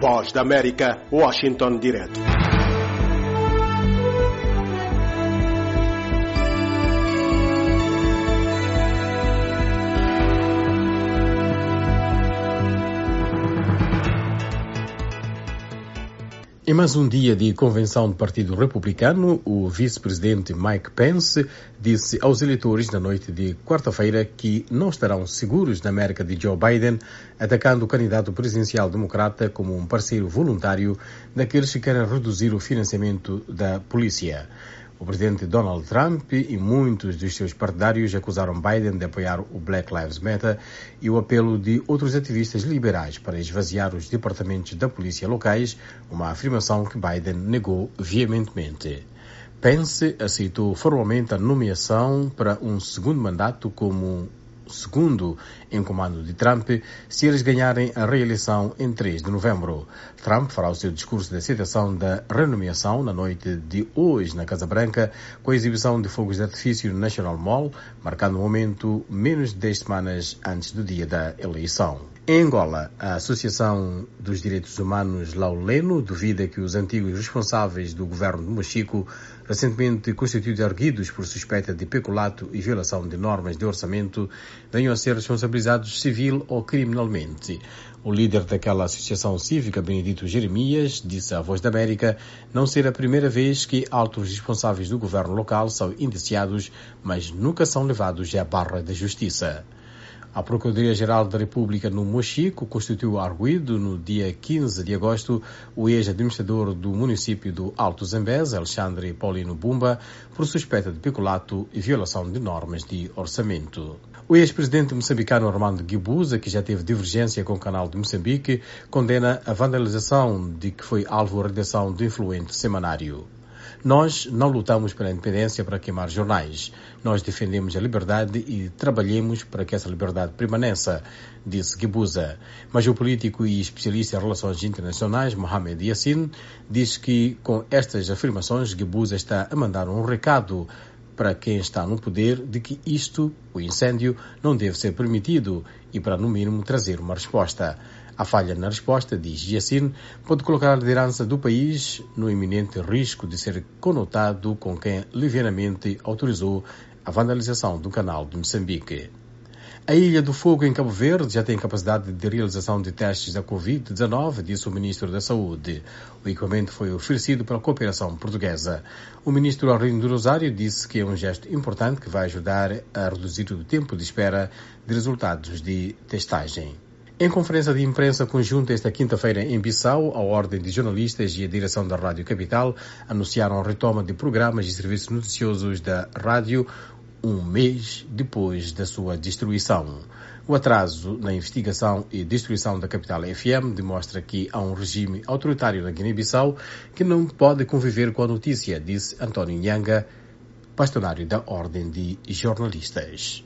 Voz da América, Washington Direto. Em mais um dia de convenção do Partido Republicano, o vice-presidente Mike Pence disse aos eleitores na noite de quarta-feira que não estarão seguros na América de Joe Biden, atacando o candidato presidencial democrata como um parceiro voluntário daqueles que querem reduzir o financiamento da polícia. O presidente Donald Trump e muitos dos seus partidários acusaram Biden de apoiar o Black Lives Matter e o apelo de outros ativistas liberais para esvaziar os departamentos da polícia locais, uma afirmação que Biden negou veementemente. Pence aceitou formalmente a nomeação para um segundo mandato como segundo em comando de Trump se eles ganharem a reeleição em 3 de novembro. Trump fará o seu discurso de aceitação da renomeação na noite de hoje na Casa Branca, com a exibição de fogos de artifício no National Mall, marcando um momento menos de 10 semanas antes do dia da eleição. Em Angola, a Associação dos Direitos Humanos Lauleno duvida que os antigos responsáveis do governo de Mochico, recentemente constituídos arguidos por suspeita de peculato e violação de normas de orçamento, venham a ser responsabilizados civil ou criminalmente. O líder daquela associação cívica, Benedito Jeremias, disse à Voz da América não ser a primeira vez que altos responsáveis do governo local são indiciados, mas nunca são levados à barra da justiça. A Procuradoria-Geral da República no Mochico constituiu arguído no dia 15 de agosto o ex-administrador do município do Alto Zambés, Alexandre Paulino Bumba, por suspeita de peculato e violação de normas de orçamento. O ex-presidente moçambicano Armando Guibuza, que já teve divergência com o canal de Moçambique, condena a vandalização de que foi alvo a redação do influente semanário. Nós não lutamos pela independência para queimar jornais. Nós defendemos a liberdade e trabalhemos para que essa liberdade permaneça, disse Gibuza. Mas o político e especialista em relações internacionais, Mohamed Yassin, diz que com estas afirmações Gibuza está a mandar um recado para quem está no poder de que isto, o incêndio, não deve ser permitido e para, no mínimo, trazer uma resposta. A falha na resposta, diz Yassin, pode colocar a liderança do país no iminente risco de ser conotado com quem livianamente autorizou a vandalização do canal de Moçambique. A Ilha do Fogo, em Cabo Verde, já tem capacidade de realização de testes da Covid-19, disse o Ministro da Saúde. O equipamento foi oferecido pela cooperação portuguesa. O Ministro Arlindo do Rosário disse que é um gesto importante que vai ajudar a reduzir o tempo de espera de resultados de testagem. Em conferência de imprensa conjunta esta quinta-feira em Bissau, a Ordem de Jornalistas e a direção da Rádio Capital anunciaram a retoma de programas e serviços noticiosos da rádio um mês depois da sua destruição. O atraso na investigação e destruição da Capital FM demonstra que há um regime autoritário na Guiné-Bissau que não pode conviver com a notícia, disse António Nhanga, bastonário da Ordem de Jornalistas.